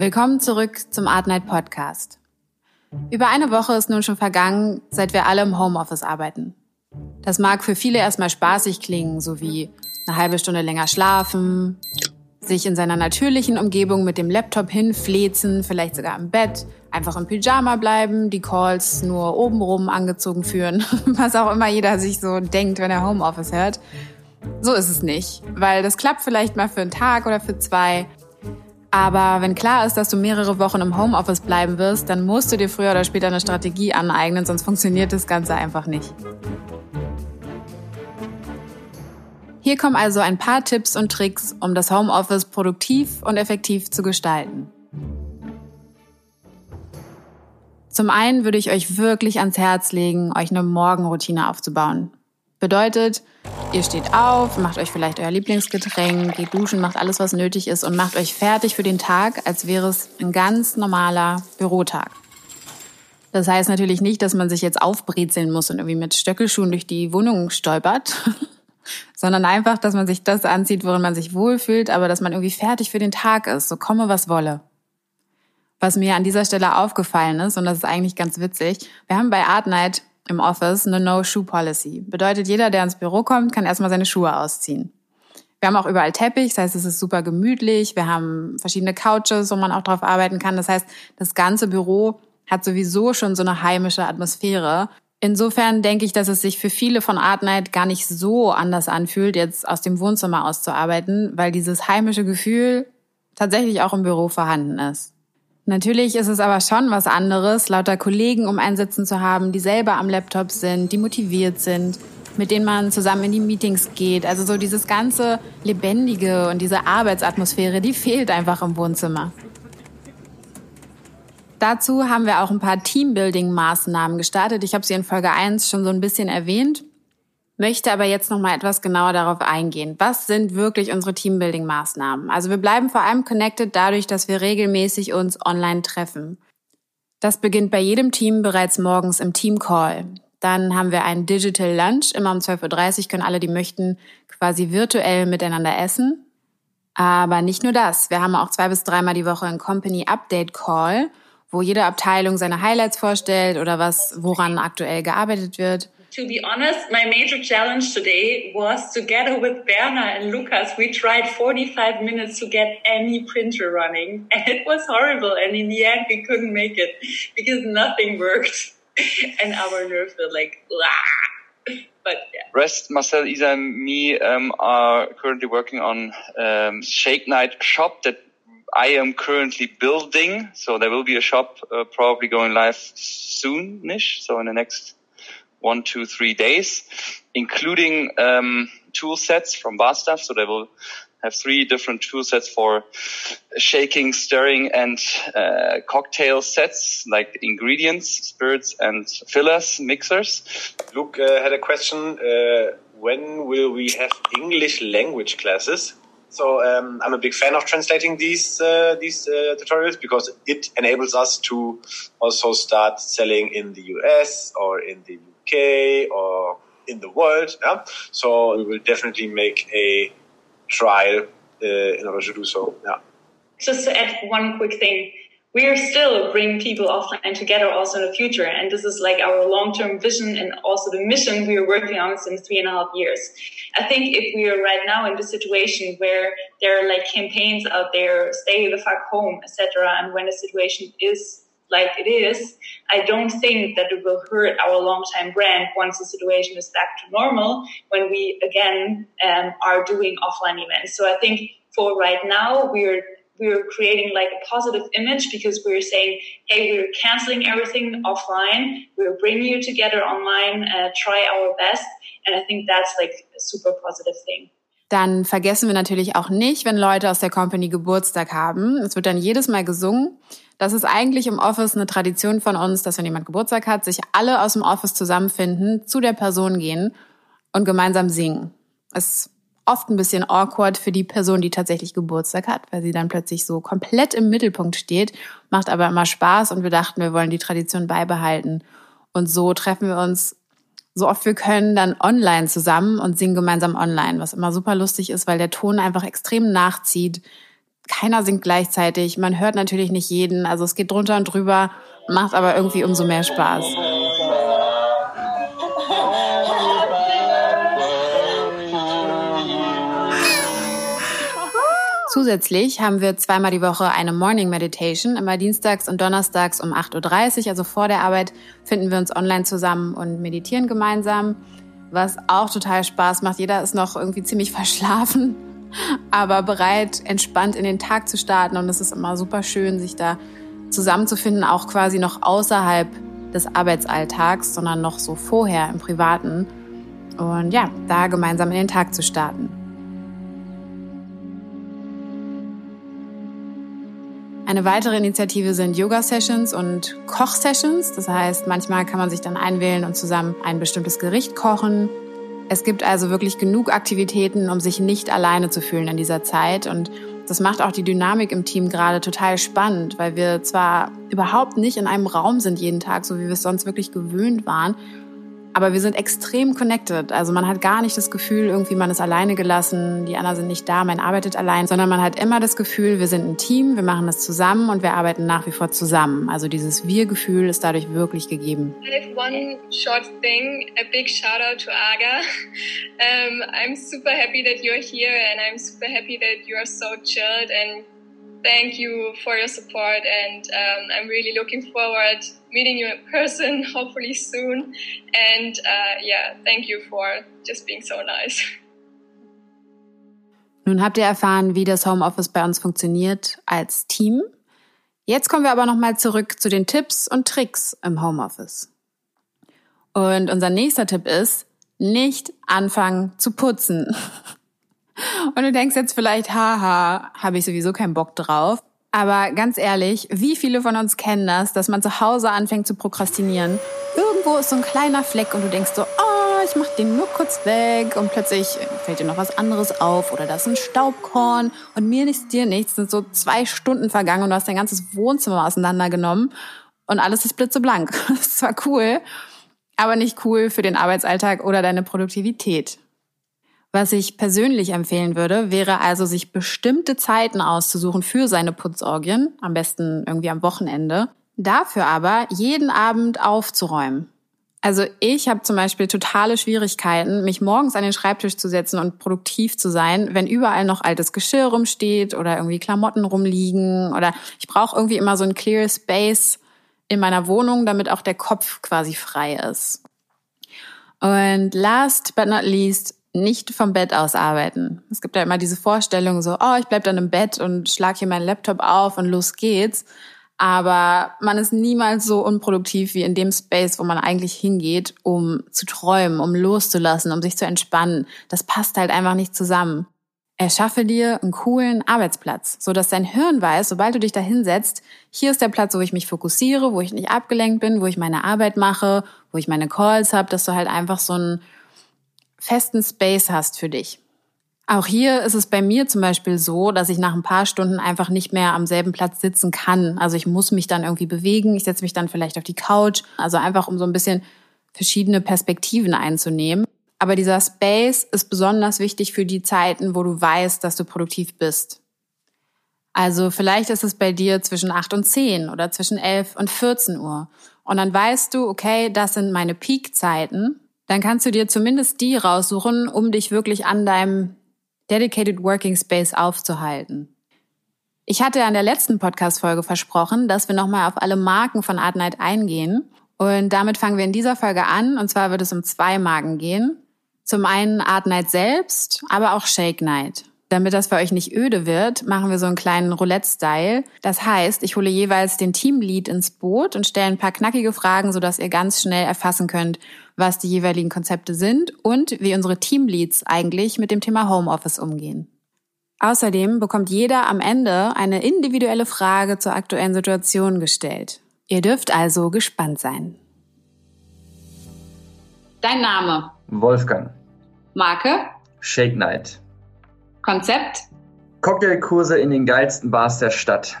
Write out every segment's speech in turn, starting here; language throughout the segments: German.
Willkommen zurück zum Art Night Podcast. Über eine Woche ist nun schon vergangen, seit wir alle im Homeoffice arbeiten. Das mag für viele erstmal spaßig klingen, so wie eine halbe Stunde länger schlafen, sich in seiner natürlichen Umgebung mit dem Laptop hinflezen, vielleicht sogar im Bett, einfach im Pyjama bleiben, die Calls nur obenrum angezogen führen, was auch immer jeder sich so denkt, wenn er Homeoffice hört. So ist es nicht, weil das klappt vielleicht mal für einen Tag oder für zwei. Aber wenn klar ist, dass du mehrere Wochen im Homeoffice bleiben wirst, dann musst du dir früher oder später eine Strategie aneignen, sonst funktioniert das Ganze einfach nicht. Hier kommen also ein paar Tipps und Tricks, um das Homeoffice produktiv und effektiv zu gestalten. Zum einen würde ich euch wirklich ans Herz legen, euch eine Morgenroutine aufzubauen. Bedeutet, ihr steht auf, macht euch vielleicht euer Lieblingsgetränk, geht duschen, macht alles, was nötig ist und macht euch fertig für den Tag, als wäre es ein ganz normaler Bürotag. Das heißt natürlich nicht, dass man sich jetzt aufbrezeln muss und irgendwie mit Stöckelschuhen durch die Wohnung stolpert. sondern einfach, dass man sich das anzieht, worin man sich wohlfühlt, aber dass man irgendwie fertig für den Tag ist, so komme was wolle. Was mir an dieser Stelle aufgefallen ist, und das ist eigentlich ganz witzig, wir haben bei Art Night im Office eine No-Shoe-Policy. Bedeutet, jeder, der ins Büro kommt, kann erstmal seine Schuhe ausziehen. Wir haben auch überall Teppich, das heißt, es ist super gemütlich. Wir haben verschiedene Couches, wo man auch drauf arbeiten kann. Das heißt, das ganze Büro hat sowieso schon so eine heimische Atmosphäre. Insofern denke ich, dass es sich für viele von Art Night gar nicht so anders anfühlt, jetzt aus dem Wohnzimmer auszuarbeiten, weil dieses heimische Gefühl tatsächlich auch im Büro vorhanden ist. Natürlich ist es aber schon was anderes, lauter Kollegen um einen sitzen zu haben, die selber am Laptop sind, die motiviert sind, mit denen man zusammen in die Meetings geht. Also so dieses ganze Lebendige und diese Arbeitsatmosphäre, die fehlt einfach im Wohnzimmer. Dazu haben wir auch ein paar Teambuilding-Maßnahmen gestartet. Ich habe sie in Folge 1 schon so ein bisschen erwähnt, möchte aber jetzt noch mal etwas genauer darauf eingehen. Was sind wirklich unsere Teambuilding-Maßnahmen? Also wir bleiben vor allem connected dadurch, dass wir regelmäßig uns online treffen. Das beginnt bei jedem Team bereits morgens im Team-Call. Dann haben wir einen Digital Lunch. Immer um 12.30 Uhr können alle, die möchten, quasi virtuell miteinander essen. Aber nicht nur das. Wir haben auch zwei bis dreimal die Woche einen Company Update Call wo jede Abteilung seine Highlights vorstellt oder was, woran aktuell gearbeitet wird. To be honest, my major challenge today was together with Berna and Lucas, we tried 45 minutes to get any printer running. And it was horrible. And in the end, we couldn't make it because nothing worked. And our nerves were like, Wah! but yeah. Rest, Marcel, Isa, and me um, are currently working on um, Shake Night Shop that I am currently building. So there will be a shop uh, probably going live soonish. So in the next one, two, three days, including um, tool sets from Bar Stuff. So they will have three different tool sets for shaking, stirring, and uh, cocktail sets like ingredients, spirits, and fillers, mixers. Luke uh, had a question. Uh, when will we have English language classes? So um, I'm a big fan of translating these uh, these uh, tutorials because it enables us to also start selling in the US or in the UK or in the world. Yeah? So we will definitely make a trial uh, in order to do so. Yeah. Just to add one quick thing, we are still bringing people offline together also in the future. And this is like our long-term vision and also the mission we are working on since three and a half years. I think if we are right now in the situation where there are like campaigns out there, stay the fuck home, etc., and when the situation is like it is, I don't think that it will hurt our long-time brand once the situation is back to normal when we again um, are doing offline events. So I think for right now, we're we're creating like a positive image because we're saying, hey, we're canceling everything offline. We're bringing you together online, uh, try our best. And I think that's like a super positive thing. Dann vergessen wir natürlich auch nicht, wenn Leute aus der Company Geburtstag haben. Es wird dann jedes Mal gesungen. Das ist eigentlich im Office eine Tradition von uns, dass wenn jemand Geburtstag hat, sich alle aus dem Office zusammenfinden, zu der Person gehen und gemeinsam singen. Es oft ein bisschen awkward für die Person, die tatsächlich Geburtstag hat, weil sie dann plötzlich so komplett im Mittelpunkt steht, macht aber immer Spaß und wir dachten, wir wollen die Tradition beibehalten. Und so treffen wir uns so oft wir können dann online zusammen und singen gemeinsam online, was immer super lustig ist, weil der Ton einfach extrem nachzieht. Keiner singt gleichzeitig. Man hört natürlich nicht jeden. Also es geht drunter und drüber, macht aber irgendwie umso mehr Spaß. Zusätzlich haben wir zweimal die Woche eine Morning Meditation, immer dienstags und donnerstags um 8.30 Uhr. Also vor der Arbeit finden wir uns online zusammen und meditieren gemeinsam, was auch total Spaß macht. Jeder ist noch irgendwie ziemlich verschlafen, aber bereit, entspannt in den Tag zu starten. Und es ist immer super schön, sich da zusammenzufinden, auch quasi noch außerhalb des Arbeitsalltags, sondern noch so vorher im Privaten. Und ja, da gemeinsam in den Tag zu starten. Eine weitere Initiative sind Yoga-Sessions und Koch-Sessions. Das heißt, manchmal kann man sich dann einwählen und zusammen ein bestimmtes Gericht kochen. Es gibt also wirklich genug Aktivitäten, um sich nicht alleine zu fühlen in dieser Zeit. Und das macht auch die Dynamik im Team gerade total spannend, weil wir zwar überhaupt nicht in einem Raum sind jeden Tag, so wie wir es sonst wirklich gewöhnt waren, aber wir sind extrem connected. Also man hat gar nicht das Gefühl, irgendwie man ist alleine gelassen, die anderen sind nicht da, man arbeitet allein, sondern man hat immer das Gefühl, wir sind ein Team, wir machen das zusammen und wir arbeiten nach wie vor zusammen. Also dieses Wir-Gefühl ist dadurch wirklich gegeben. I have one short thing, a big shout out to Aga. Um, I'm super happy that you're here and I'm super happy that you are so chilled and thank you for your support and um, I'm really looking forward meeting you in person hopefully soon and uh, yeah thank you for just being so nice. Nun habt ihr erfahren, wie das Homeoffice bei uns funktioniert als Team. Jetzt kommen wir aber nochmal zurück zu den Tipps und Tricks im Homeoffice. Und unser nächster Tipp ist, nicht anfangen zu putzen. Und du denkst jetzt vielleicht, haha, habe ich sowieso keinen Bock drauf. Aber ganz ehrlich, wie viele von uns kennen das, dass man zu Hause anfängt zu prokrastinieren? Irgendwo ist so ein kleiner Fleck und du denkst so, oh, ich mach den nur kurz weg und plötzlich fällt dir noch was anderes auf oder da ist ein Staubkorn und mir nichts, dir nichts. sind so zwei Stunden vergangen und du hast dein ganzes Wohnzimmer auseinandergenommen und alles ist blitzeblank. Das ist zwar cool, aber nicht cool für den Arbeitsalltag oder deine Produktivität. Was ich persönlich empfehlen würde, wäre also, sich bestimmte Zeiten auszusuchen für seine Putzorgien, am besten irgendwie am Wochenende. Dafür aber jeden Abend aufzuräumen. Also ich habe zum Beispiel totale Schwierigkeiten, mich morgens an den Schreibtisch zu setzen und produktiv zu sein, wenn überall noch altes Geschirr rumsteht oder irgendwie Klamotten rumliegen oder ich brauche irgendwie immer so ein clear Space in meiner Wohnung, damit auch der Kopf quasi frei ist. Und last but not least, nicht vom Bett aus arbeiten. Es gibt ja immer diese Vorstellung so, oh, ich bleib dann im Bett und schlag hier meinen Laptop auf und los geht's. Aber man ist niemals so unproduktiv wie in dem Space, wo man eigentlich hingeht, um zu träumen, um loszulassen, um sich zu entspannen. Das passt halt einfach nicht zusammen. Erschaffe dir einen coolen Arbeitsplatz, so dass dein Hirn weiß, sobald du dich da hinsetzt, hier ist der Platz, wo ich mich fokussiere, wo ich nicht abgelenkt bin, wo ich meine Arbeit mache, wo ich meine Calls habe, dass du halt einfach so ein festen Space hast für dich. Auch hier ist es bei mir zum Beispiel so, dass ich nach ein paar Stunden einfach nicht mehr am selben Platz sitzen kann. Also ich muss mich dann irgendwie bewegen. Ich setze mich dann vielleicht auf die Couch. Also einfach um so ein bisschen verschiedene Perspektiven einzunehmen. Aber dieser Space ist besonders wichtig für die Zeiten, wo du weißt, dass du produktiv bist. Also vielleicht ist es bei dir zwischen 8 und 10 oder zwischen 11 und 14 Uhr. Und dann weißt du, okay, das sind meine Peak-Zeiten dann kannst du dir zumindest die raussuchen, um dich wirklich an deinem Dedicated Working Space aufzuhalten. Ich hatte an der letzten Podcast-Folge versprochen, dass wir nochmal auf alle Marken von Art Night eingehen. Und damit fangen wir in dieser Folge an. Und zwar wird es um zwei Marken gehen. Zum einen Art Night selbst, aber auch Shake Night. Damit das für euch nicht öde wird, machen wir so einen kleinen Roulette-Style. Das heißt, ich hole jeweils den Teamlead ins Boot und stelle ein paar knackige Fragen, sodass ihr ganz schnell erfassen könnt, was die jeweiligen Konzepte sind und wie unsere Teamleads eigentlich mit dem Thema Homeoffice umgehen. Außerdem bekommt jeder am Ende eine individuelle Frage zur aktuellen Situation gestellt. Ihr dürft also gespannt sein. Dein Name? Wolfgang. Marke? Shake Night. Konzept? Cocktailkurse in den geilsten Bars der Stadt.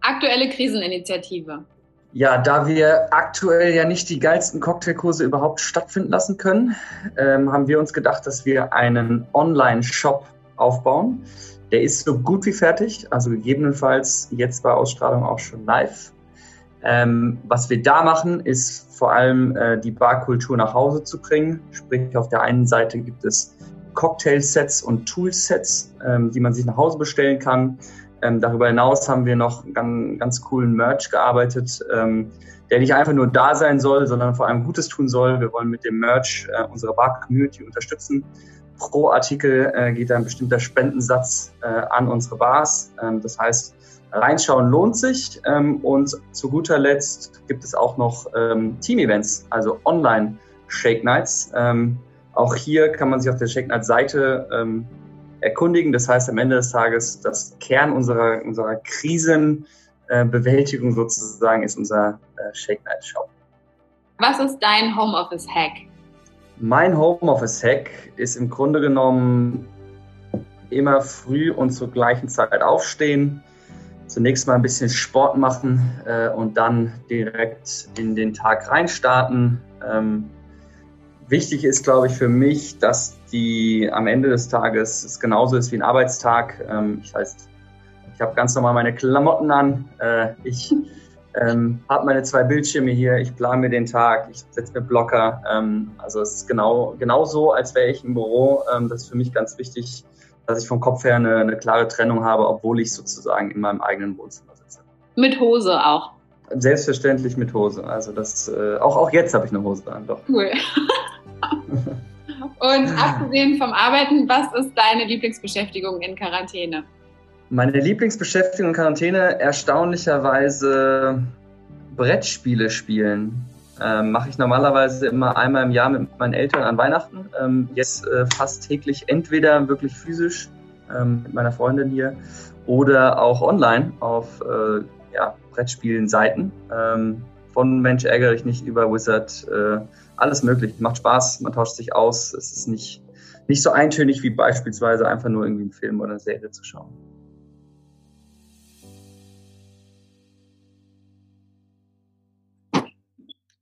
Aktuelle Kriseninitiative. Ja, da wir aktuell ja nicht die geilsten Cocktailkurse überhaupt stattfinden lassen können, ähm, haben wir uns gedacht, dass wir einen Online-Shop aufbauen, Der ist so gut wie fertig, also gegebenenfalls jetzt bei Ausstrahlung auch schon live. Ähm, was wir da machen, ist vor allem äh, die Barkultur nach Hause zu bringen. Sprich, auf der einen Seite gibt es Cocktail-Sets und Tool-Sets, ähm, die man sich nach Hause bestellen kann. Ähm, darüber hinaus haben wir noch ganz, ganz coolen Merch gearbeitet, ähm, der nicht einfach nur da sein soll, sondern vor allem Gutes tun soll. Wir wollen mit dem Merch äh, unsere Bar-Community unterstützen. Pro Artikel äh, geht ein bestimmter Spendensatz äh, an unsere Bars. Ähm, das heißt, reinschauen lohnt sich. Ähm, und zu guter Letzt gibt es auch noch ähm, Team-Events, also Online-Shake Nights. Auch hier kann man sich auf der Shake Night Seite ähm, erkundigen. Das heißt, am Ende des Tages, das Kern unserer, unserer Krisenbewältigung äh, sozusagen ist unser äh, Shake Night Shop. Was ist dein Homeoffice-Hack? Mein Homeoffice-Hack ist im Grunde genommen immer früh und zur gleichen Zeit aufstehen, zunächst mal ein bisschen Sport machen äh, und dann direkt in den Tag reinstarten. Ähm, wichtig ist, glaube ich, für mich, dass die am Ende des Tages es genauso ist wie ein Arbeitstag. Ähm, das heißt, ich habe ganz normal meine Klamotten an. Äh, ich ähm, habe meine zwei Bildschirme hier. Ich plane mir den Tag. Ich setze mir Blocker. Ähm, also es ist genau, genau so, als wäre ich im Büro. Ähm, das ist für mich ganz wichtig, dass ich vom Kopf her eine, eine klare Trennung habe, obwohl ich sozusagen in meinem eigenen Wohnzimmer sitze. Mit Hose auch. Selbstverständlich mit Hose. Also das äh, auch, auch jetzt habe ich eine Hose an, doch. Cool. Und abgesehen vom Arbeiten, was ist deine Lieblingsbeschäftigung in Quarantäne? Meine Lieblingsbeschäftigung in Quarantäne erstaunlicherweise Brettspiele spielen. Ähm, Mache ich normalerweise immer einmal im Jahr mit meinen Eltern an Weihnachten. Ähm, jetzt äh, fast täglich entweder wirklich physisch ähm, mit meiner Freundin hier oder auch online auf äh, ja, Brettspielen-Seiten. Ähm, von Mensch ärgere ich nicht über Wizard, äh, alles möglich. Macht Spaß, man tauscht sich aus. Es ist nicht, nicht so eintönig wie beispielsweise einfach nur irgendwie einen Film oder eine Serie zu schauen.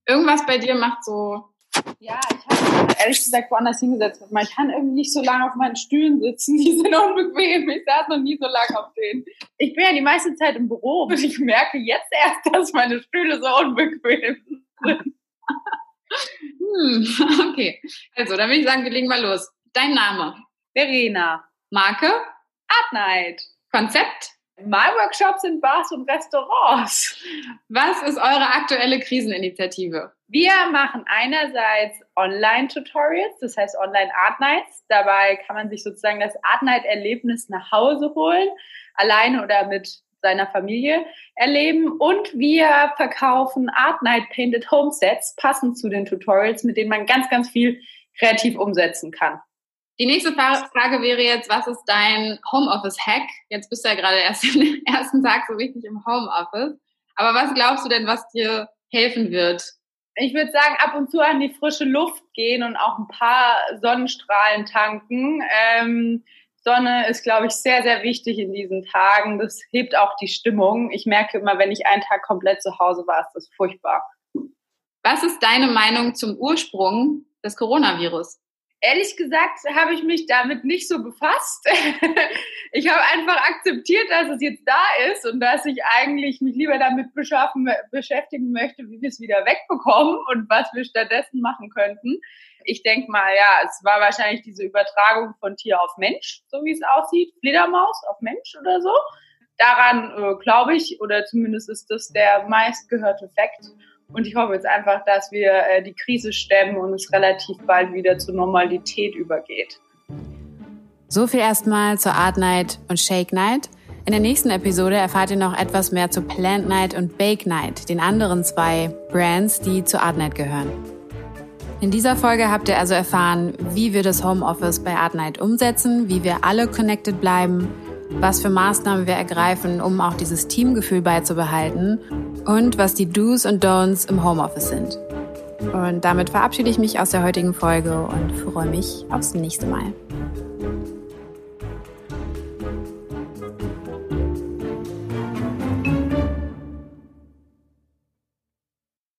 Irgendwas bei dir macht so. Ja, ich habe ehrlich gesagt woanders hingesetzt. Man kann irgendwie nicht so lange auf meinen Stühlen sitzen. Die sind unbequem. Ich saß noch nie so lange auf denen. Ich bin ja die meiste Zeit im Büro und ich merke jetzt erst, dass meine Stühle so unbequem sind. Hm, okay. Also, dann würde ich sagen, wir legen mal los. Dein Name? Verena. Marke? Art Night. Konzept? My Workshops in Bars und Restaurants. Was ist eure aktuelle Kriseninitiative? Wir machen einerseits Online-Tutorials, das heißt Online-Art Nights. Dabei kann man sich sozusagen das Art Night-Erlebnis nach Hause holen, alleine oder mit seiner Familie erleben. Und wir verkaufen Art Night Painted Home Sets, passend zu den Tutorials, mit denen man ganz, ganz viel kreativ umsetzen kann. Die nächste Frage wäre jetzt, was ist dein Homeoffice-Hack? Jetzt bist du ja gerade erst den ersten Tag so richtig im Homeoffice. Aber was glaubst du denn, was dir helfen wird? Ich würde sagen, ab und zu an die frische Luft gehen und auch ein paar Sonnenstrahlen tanken. Ähm, Sonne ist, glaube ich, sehr, sehr wichtig in diesen Tagen. Das hebt auch die Stimmung. Ich merke immer, wenn ich einen Tag komplett zu Hause war, ist das furchtbar. Was ist deine Meinung zum Ursprung des Coronavirus? Ehrlich gesagt habe ich mich damit nicht so befasst. ich habe einfach akzeptiert, dass es jetzt da ist und dass ich eigentlich mich lieber damit beschäftigen möchte, wie wir es wieder wegbekommen und was wir stattdessen machen könnten. Ich denke mal, ja, es war wahrscheinlich diese Übertragung von Tier auf Mensch, so wie es aussieht. Fledermaus auf Mensch oder so. Daran äh, glaube ich, oder zumindest ist das der meistgehörte Fakt. Und ich hoffe jetzt einfach, dass wir äh, die Krise stemmen und es relativ bald wieder zur Normalität übergeht. So viel erstmal zur Art Night und Shake Night. In der nächsten Episode erfahrt ihr noch etwas mehr zu Plant Night und Bake Night, den anderen zwei Brands, die zu Art Night gehören. In dieser Folge habt ihr also erfahren, wie wir das Homeoffice bei Art Night umsetzen, wie wir alle connected bleiben, was für Maßnahmen wir ergreifen, um auch dieses Teamgefühl beizubehalten und was die Do's und Don'ts im Homeoffice sind. Und damit verabschiede ich mich aus der heutigen Folge und freue mich aufs nächste Mal.